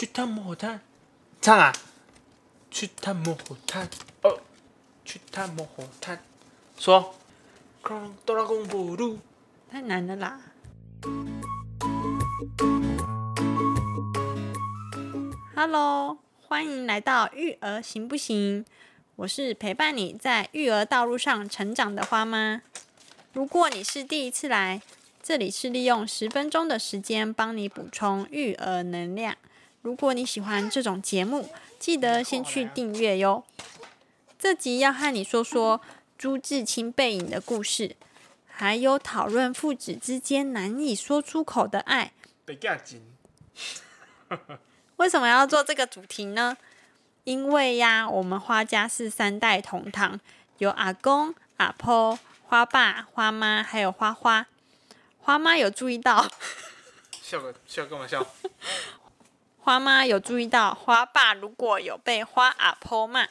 去探木火炭，唱啊！去探木火炭，哦，去探木火炭，说，空哆啦公布路，太难了啦。Hello，欢迎来到育儿行不行？我是陪伴你在育儿道路上成长的花妈。如果你是第一次来，这里是利用十分钟的时间帮你补充育儿能量。如果你喜欢这种节目，记得先去订阅哟。这集要和你说说朱自清背影的故事，还有讨论父子之间难以说出口的爱。为什么要做这个主题呢？因为呀，我们花家是三代同堂，有阿公、阿婆、花爸、花妈，还有花花。花妈有注意到，笑个笑干嘛笑？花妈有注意到，花爸如果有被花阿婆骂，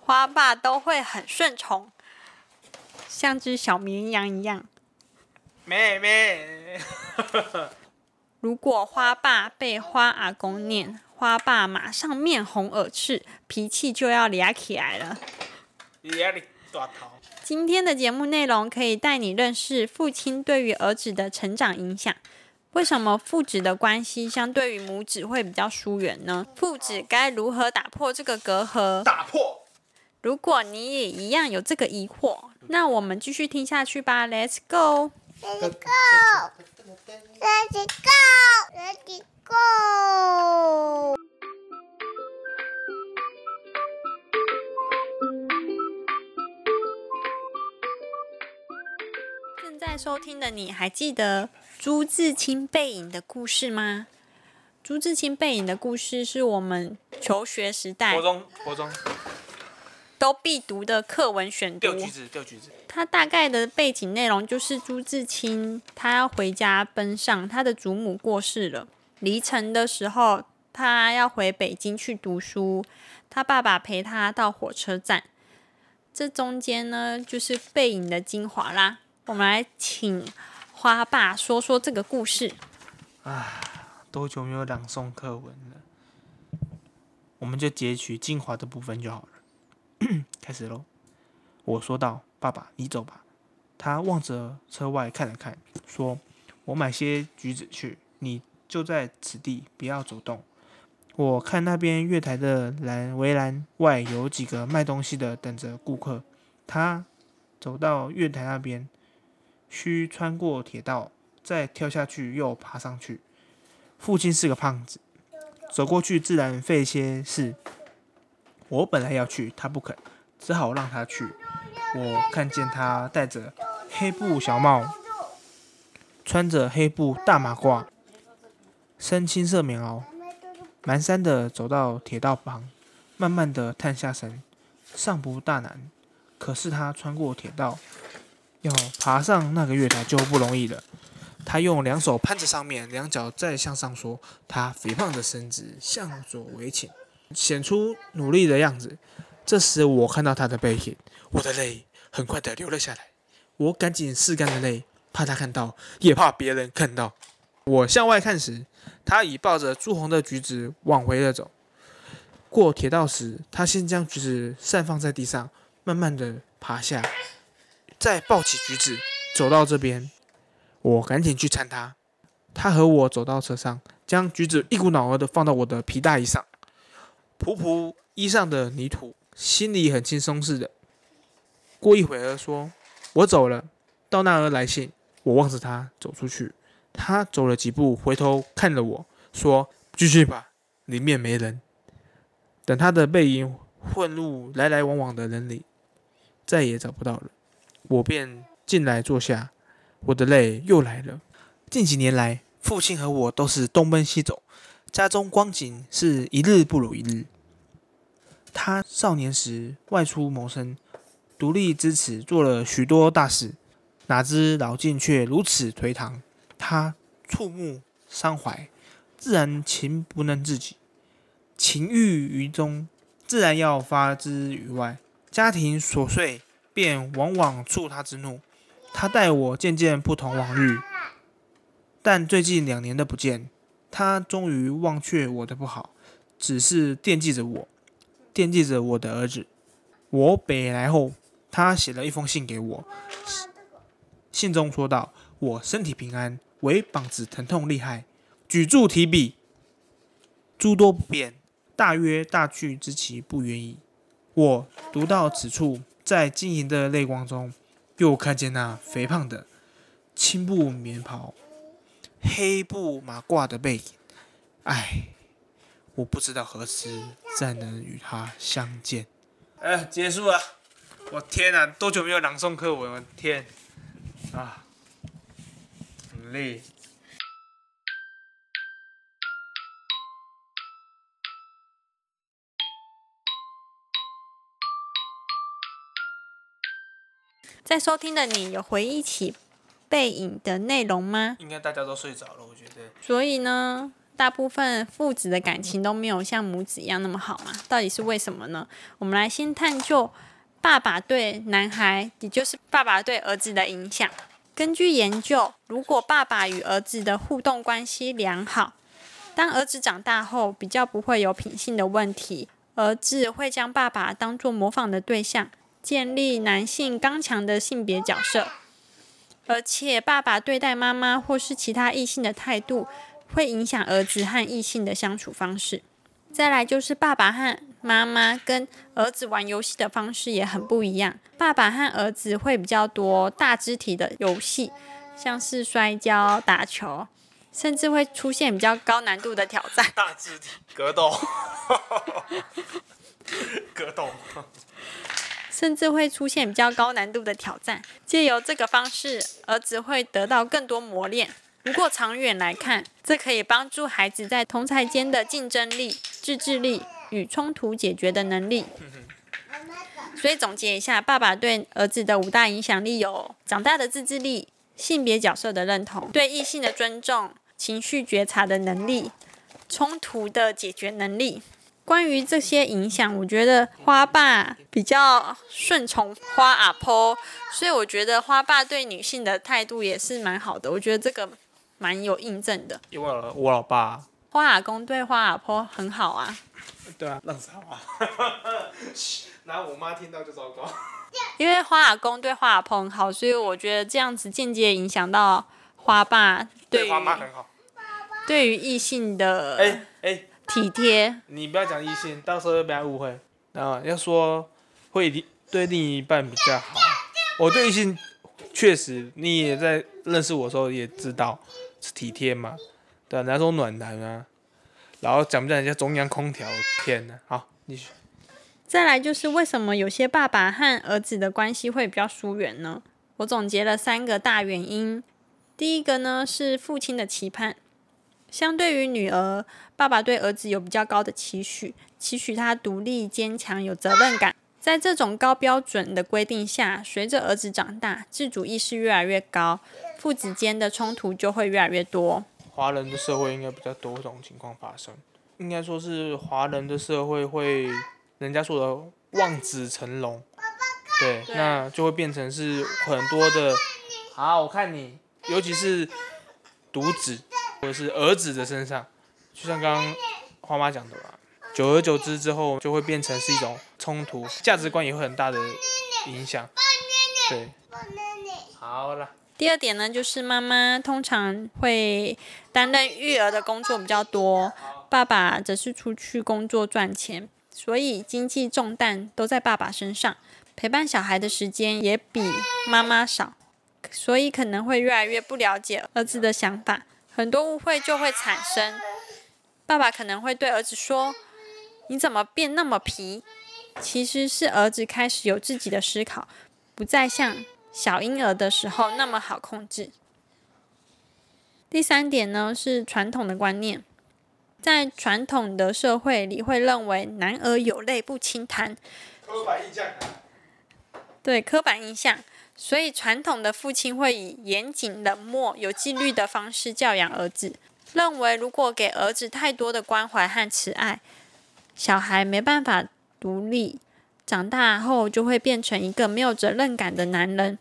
花爸都会很顺从，像只小绵羊一样。妹妹，如果花爸被花阿公念，花爸马上面红耳赤，脾气就要嗲起来了。今天的节目内容可以带你认识父亲对于儿子的成长影响。为什么父子的关系相对于母子会比较疏远呢？父子该如何打破这个隔阂？打破。如果你也一样有这个疑惑，那我们继续听下去吧。Let's go。Let it go! Let it go! Let it go! 正在收听的你还记得朱自清背影的故事吗？朱自清背影的故事是我们求学时代国中，国中，都必读的课文选读掉。橘子，掉橘子。它大概的背景内容就是朱自清他要回家奔丧，他的祖母过世了，离城的时候他要回北京去读书，他爸爸陪他到火车站。这中间呢，就是背影的精华啦。我们来请花爸说说这个故事。多久没有朗诵课文了？我们就截取精华的部分就好了。开始喽！我说道：“爸爸，你走吧。”他望着车外看了看，说：“我买些橘子去，你就在此地，不要走动。”我看那边月台的栏围栏外有几个卖东西的等着顾客。他走到月台那边，需穿过铁道，再跳下去，又爬上去。父亲是个胖子，走过去自然费些事。我本来要去，他不肯，只好让他去。我看见他戴着黑布小帽，穿着黑布大马褂，身青色棉袄，蹒跚的走到铁道旁，慢慢的探下身，尚不大难。可是他穿过铁道，要爬上那个月台就不容易了。他用两手攀着上面，两脚再向上缩，他肥胖的身子向左围倾，显出努力的样子。这时我看到他的背影，我的泪很快的流了下来。我赶紧拭干了泪，怕他看到，也怕别人看到。我向外看时，他已抱着朱红的橘子往回了走。过铁道时，他先将橘子散放在地上，慢慢的爬下，再抱起橘子走到这边。我赶紧去搀他，他和我走到车上，将橘子一股脑儿的放到我的皮大衣上，扑扑衣上的泥土，心里很轻松似的。过一会儿说：“我走了，到那儿来信。”我望着他走出去，他走了几步，回头看了我说：“继续吧，里面没人。”等他的背影混入来来往往的人里，再也找不到了。我便进来坐下。我的泪又来了。近几年来，父亲和我都是东奔西走，家中光景是一日不如一日。他少年时外出谋生，独立支持做了许多大事，哪知老境却如此颓唐。他触目伤怀，自然情不能自己，情郁于中，自然要发之于外。家庭琐碎，便往往触他之怒。他待我渐渐不同往日，但最近两年的不见，他终于忘却我的不好，只是惦记着我，惦记着我的儿子。我北来后，他写了一封信给我，信中说道：“我身体平安，唯膀子疼痛厉害，举箸提笔，诸多不便，大约大去之期不远矣。”我读到此处，在晶莹的泪光中，又看见那肥胖的青布棉袍、黑布马褂的背影。唉，我不知道何时再能与他相见。哎，结束了！我天哪，多久没有朗诵课文了？天啊，很累。在收听的你有回忆起背影的内容吗？应该大家都睡着了，我觉得。所以呢，大部分父子的感情都没有像母子一样那么好嘛？到底是为什么呢？我们来先探究爸爸对男孩，也就是爸爸对儿子的影响。根据研究，如果爸爸与儿子的互动关系良好，当儿子长大后比较不会有品性的问题，儿子会将爸爸当做模仿的对象，建立男性刚强的性别角色。而且，爸爸对待妈妈或是其他异性的态度，会影响儿子和异性的相处方式。再来就是爸爸和妈妈跟儿子玩游戏的方式也很不一样。爸爸和儿子会比较多大肢体的游戏，像是摔跤、打球，甚至会出现比较高难度的挑战。大肢体格斗，格斗。甚至会出现比较高难度的挑战。借由这个方式，儿子会得到更多磨练。不过长远来看，这可以帮助孩子在同才间的竞争力、自制力与冲突解决的能力。所以总结一下，爸爸对儿子的五大影响力有：长大的自制力、性别角色的认同、对异性的尊重、情绪觉察的能力、冲突的解决能力。关于这些影响，我觉得花爸比较顺从花阿婆，所以我觉得花爸对女性的态度也是蛮好的。我觉得这个蛮有印证的。因为我老爸，花阿公对花阿婆很好啊。对啊，浪子好啊。然后我妈听到就糟糕。因为花阿公对花阿婆很好，所以我觉得这样子间接影响到花爸对花妈很好。对于异性的。哎哎。体贴，你不要讲异性，到时候又被他误会。啊，要说会对另一半比较好。我对异性确实，你也在认识我的时候也知道是体贴嘛，对吧？那种暖男啊，然后讲不讲人家中央空调？天呐，好，继续。再来就是为什么有些爸爸和儿子的关系会比较疏远呢？我总结了三个大原因。第一个呢是父亲的期盼。相对于女儿，爸爸对儿子有比较高的期许，期许他独立、坚强、有责任感。在这种高标准的规定下，随着儿子长大，自主意识越来越高，父子间的冲突就会越来越多。华人的社会应该比较多这种情况发生，应该说是华人的社会会，人家说的望子成龙，对，那就会变成是很多的。好，我看你，尤其是独子。或者是儿子的身上，就像刚刚花妈讲的吧，久而久之之后，就会变成是一种冲突，价值观也会很大的影响。对，好了。第二点呢，就是妈妈通常会担任育儿的工作比较多，爸爸则是出去工作赚钱，所以经济重担都在爸爸身上，陪伴小孩的时间也比妈妈少，所以可能会越来越不了解儿子的想法。很多误会就会产生，爸爸可能会对儿子说：“你怎么变那么皮？”其实是儿子开始有自己的思考，不再像小婴儿的时候那么好控制。第三点呢，是传统的观念，在传统的社会里会认为男儿有泪不轻弹，刻板印象。对，刻板印象。所以，传统的父亲会以严谨、冷漠、有纪律的方式教养儿子，认为如果给儿子太多的关怀和慈爱，小孩没办法独立，长大后就会变成一个没有责任感的男人。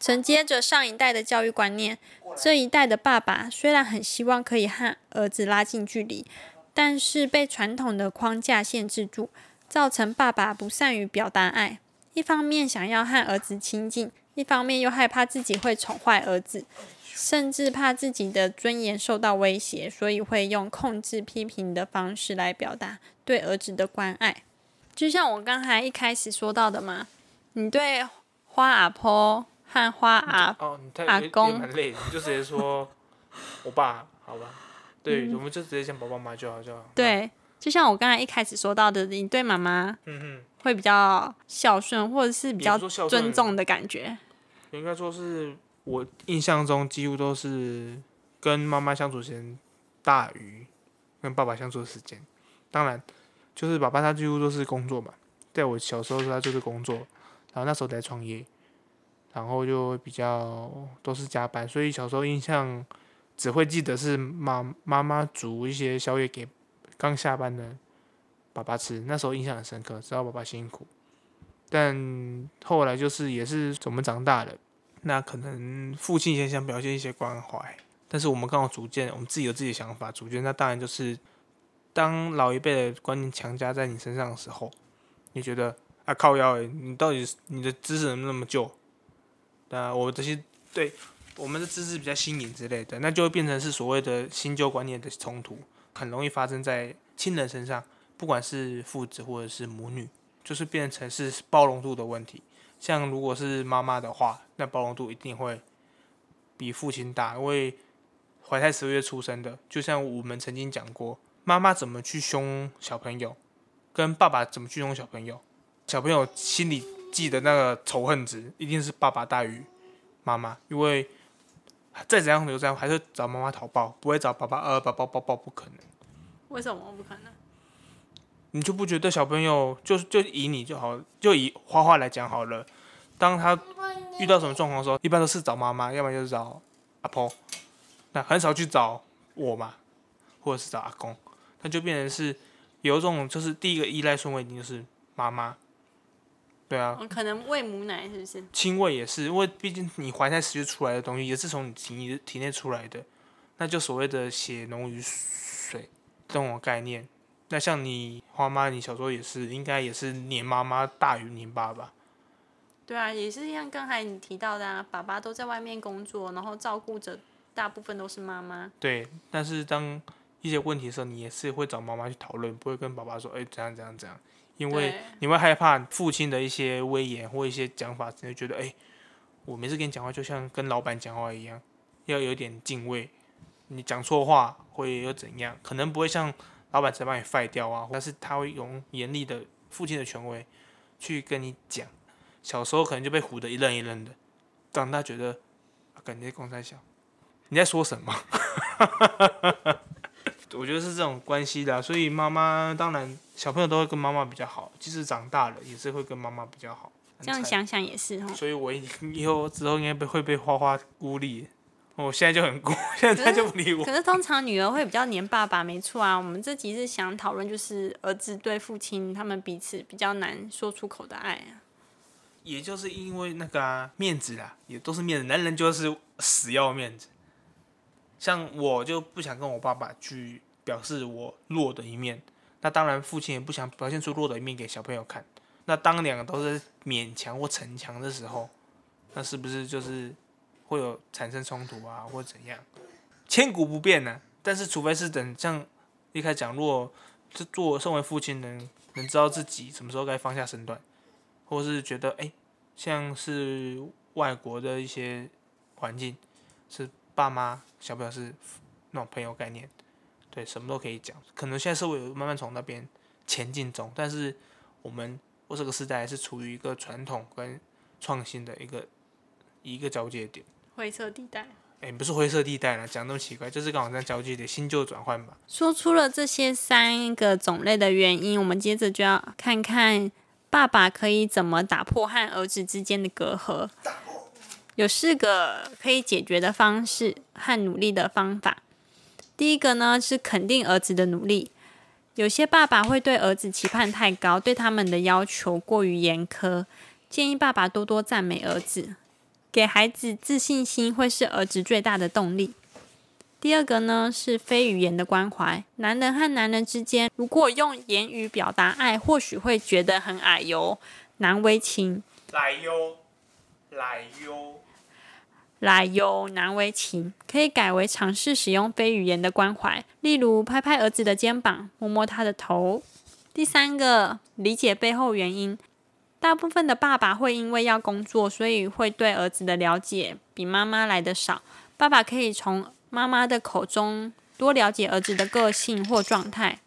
承接着上一代的教育观念，这一代的爸爸虽然很希望可以和儿子拉近距离，但是被传统的框架限制住，造成爸爸不善于表达爱。一方面想要和儿子亲近，一方面又害怕自己会宠坏儿子，甚至怕自己的尊严受到威胁，所以会用控制、批评的方式来表达对儿子的关爱。就像我刚才一开始说到的嘛，你对花阿婆和花阿哦，你太阿公也蛮累的，你就直接说 我爸，好吧？对，嗯我们就直接讲爸爸妈妈就好就好。，对，就像我刚才一开始说到的，你对妈妈嗯哼，会比较孝顺，或者是比较尊重的感觉。应该说是我印象中几乎都是跟妈妈相处时间大于跟爸爸相处的时间。当然，就是爸爸他几乎都是工作嘛，在我小时候他就是工作，然后那时候在创业，然后就比较都是加班，所以小时候印象只会记得是妈妈妈煮一些宵夜给刚下班的爸爸吃，那时候印象很深刻，知道爸爸辛苦。但后来就是也是我们长大了，那可能父亲也想表现一些关怀，但是我们刚好逐渐我们自己有自己的想法，逐渐那当然就是当老一辈的观念强加在你身上的时候，你觉得啊靠腰诶，你到底你的知识怎么那么旧？那我这些对我们的知识比较新颖之类的，那就会变成是所谓的新旧观念的冲突，很容易发生在亲人身上，不管是父子或者是母女。就是变成是包容度的问题。像如果是妈妈的话，那包容度一定会比父亲大，因为怀胎十月出生的，就像我们曾经讲过，妈妈怎么去凶小朋友，跟爸爸怎么去凶小朋友，小朋友心里记的那个仇恨值一定是爸爸大于妈妈，因为再怎样留在还是找妈妈讨报，不会找爸爸呃爸爸抱抱不可能。为什么不可能？你就不觉得小朋友就就以你就好，就以花花来讲好了。当他遇到什么状况的时候，一般都是找妈妈，要不然就是找阿婆，那很少去找我嘛，或者是找阿公，那就变成是有一种就是第一个依赖顺位一定就是妈妈，对啊，嗯可能喂母奶是不是？亲喂也是，因为毕竟你怀胎十月出来的东西也是从你体体内出来的，那就所谓的血浓于水这种概念。那像你花妈，你小时候也是，应该也是黏妈妈大于黏爸爸。对啊，也是像刚才你提到的啊，爸爸都在外面工作，然后照顾着大部分都是妈妈。对，但是当一些问题的时候，你也是会找妈妈去讨论，不会跟爸爸说，哎、怎样怎样怎样，因为你会害怕父亲的一些威严或一些讲法，你会觉得，哎、我每次跟你讲话就像跟老板讲话一样，要有点敬畏。你讲错话会又怎样？可能不会像老板直接把你废掉啊，但是他会用严厉的父亲的权威去跟你讲。小时候可能就被唬得一愣一愣的，长大觉得，啊，感觉公在小，你在说什么？我觉得是这种关系的啊、所以妈妈当然小朋友都会跟妈妈比较好，即使长大了也是会跟妈妈比较好。这样，想想也是哈。所以我以以后之后应该被会被花花孤立。我现在就很孤，现在就不理我。可是通常女儿会比较黏爸爸，没错啊。我们这集是想讨论，就是儿子对父亲他们彼此比较难说出口的爱啊。也就是因为那个、啊、面子啦，也都是面子，男人就是死要面子。像我就不想跟我爸爸去表示我弱的一面，那当然父亲也不想表现出弱的一面给小朋友看。那当两个都是勉强或逞强的时候，那是不是就是会有产生冲突啊，或怎样？千古不变呢、但是除非是等像一开始讲，如果是做身为父亲能能知道自己什么时候该放下身段。或是觉得哎、诶像是外国的一些环境，是爸妈小朋友是那种朋友概念，对，什么都可以讲。可能现在社会有慢慢从那边前进中，但是我们我这个时代还是处于一个传统跟创新的一个一个交界点。灰色地带。哎、不是灰色地带了，讲那么奇怪，就是刚好在交界点，新旧转换吧。说出了这些三个种类的原因，我们接着就要看看爸爸可以怎么打破和儿子之间的隔阂。有四个可以解决的方式和努力的方法。第一个呢是肯定儿子的努力。有些爸爸会对儿子期盼太高，对他们的要求过于严苛，建议爸爸多多赞美儿子，给孩子自信心会是儿子最大的动力。第二个呢是非语言的关怀。男人和男人之间，如果用言语表达爱，或许会觉得很矮油、难为情。来哟，来哟。来哟，难为情，可以改为尝试使用非语言的关怀，例如拍拍儿子的肩膀，摸摸他的头。第三个，理解背后原因。大部分的爸爸会因为要工作，所以会对儿子的了解比妈妈来的少。爸爸可以从妈妈的口中多了解儿子的个性或状态。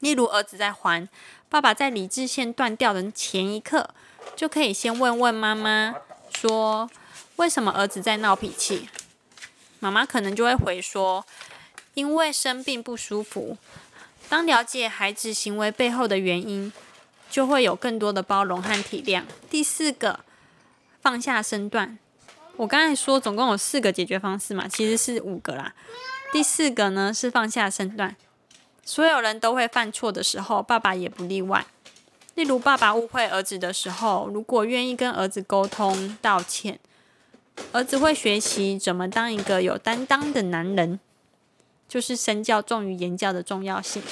例如，儿子在还，爸爸在理智线断掉的前一刻，就可以先问问妈妈说。为什么儿子在闹脾气？妈妈可能就会回说：“因为生病不舒服。”当了解孩子行为背后的原因，就会有更多的包容和体谅。第四个，放下身段。我刚才说总共有四个解决方式嘛，其实是五个啦。第四个呢是放下身段。所有人都会犯错的时候，爸爸也不例外。例如，爸爸误会儿子的时候，如果愿意跟儿子沟通道歉。儿子会学习怎么当一个有担当的男人，就是身教重于言教的重要性。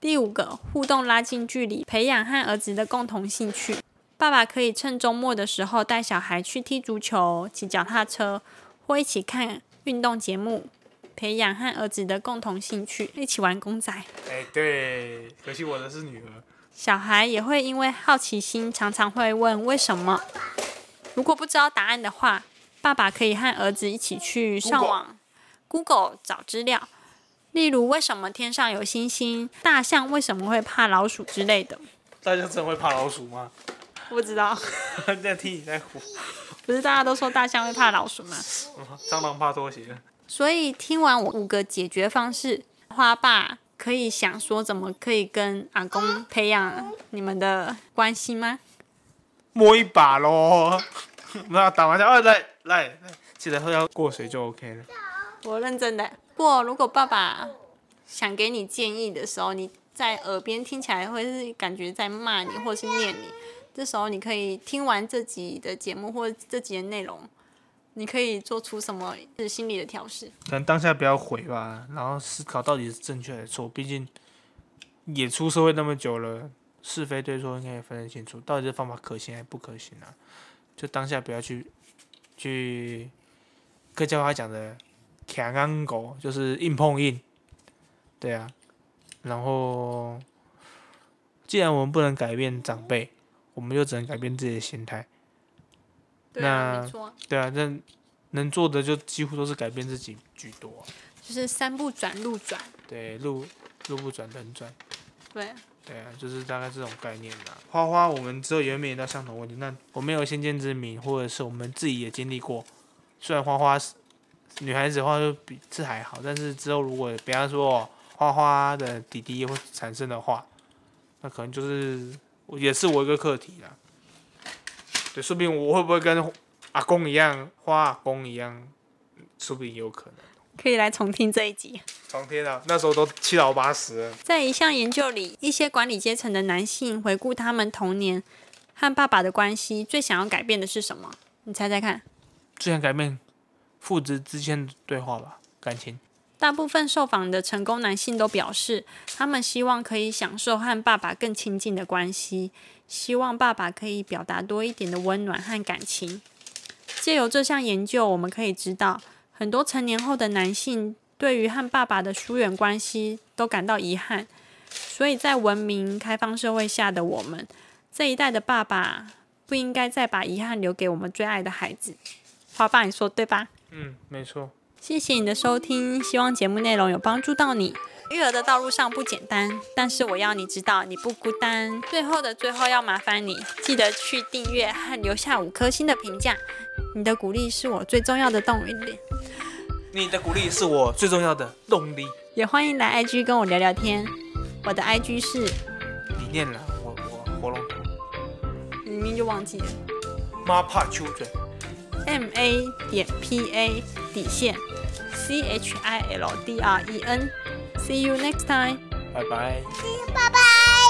第五个，互动拉近距离，培养和儿子的共同兴趣。爸爸可以趁周末的时候带小孩去踢足球、骑脚踏车，或一起看运动节目，培养和儿子的共同兴趣，一起玩公仔。哎，对，可惜我的是女儿。小孩也会因为好奇心，常常会问为什么。如果不知道答案的话，爸爸可以和儿子一起去上网 Google 找资料，例如为什么天上有星星，大象为什么会怕老鼠之类的。大象真会怕老鼠吗？不知道。在听你在胡。不是大家都说大象会怕老鼠吗？蟑螂怕拖鞋。所以听完我五个解决方式，花爸可以想说怎么可以跟阿公培养你们的关系吗？摸一把喽。那打麻将，哦，来来来，记得喝要过水就 OK 了。我认真的。不过如果爸爸想给你建议的时候，你在耳边听起来会是感觉在骂你或是念你，这时候你可以听完这集的节目或这集的内容，你可以做出什么是心理的调试？可能当下不要回吧，然后思考到底是正确还是错。毕竟也出社会那么久了，是非对错应该也分得清楚，到底这方法可行还是不可行啊？就当下不要去，去客家话讲的“强硬狗”，就是硬碰硬，对啊。然后，既然我们不能改变长辈，我们就只能改变自己的心态。那对啊，那能做的就几乎都是改变自己居多。就是山不转路转。对，路路不转人转。对。对啊，就是大概这种概念啦。花花，我们之后也会面临到相同问题。那我没有先见之明，或者是我们自己也经历过。虽然花花是女孩子的话，就比这还好，但是之后如果比方说花花的弟弟会产生的话，那可能就是也是我一个课题啦。对，说不定我会不会跟阿公一样，花阿公一样，说不定有可能。可以来重听这一集。重听啊，那时候都七老八十了。在一项研究里，一些管理阶层的男性回顾他们童年和爸爸的关系，最想要改变的是什么？你猜猜看。最想改变父子之间的对话吧，感情。大部分受访的成功男性都表示，他们希望可以享受和爸爸更亲近的关系，希望爸爸可以表达多一点的温暖和感情。借由这项研究，我们可以知道。很多成年后的男性对于和爸爸的疏远关系都感到遗憾，所以在文明开放社会下的我们这一代的爸爸不应该再把遗憾留给我们最爱的孩子。花爸，你说对吧？嗯，没错。谢谢你的收听，希望节目内容有帮助到你。育儿的道路上不简单，但是我要你知道你不孤单。最后的最后，要麻烦你记得去订阅和留下五颗星的评价。你的鼓励是我最重要的动力。你的鼓励是我最重要的动力。也欢迎来 IG 跟我聊聊天。我的 IG 是。你念了，我我喉咙痛。明明就忘记了。妈怕 children。M A 点 P A 底线 C H I L D R E N。See you next time。拜拜。拜拜。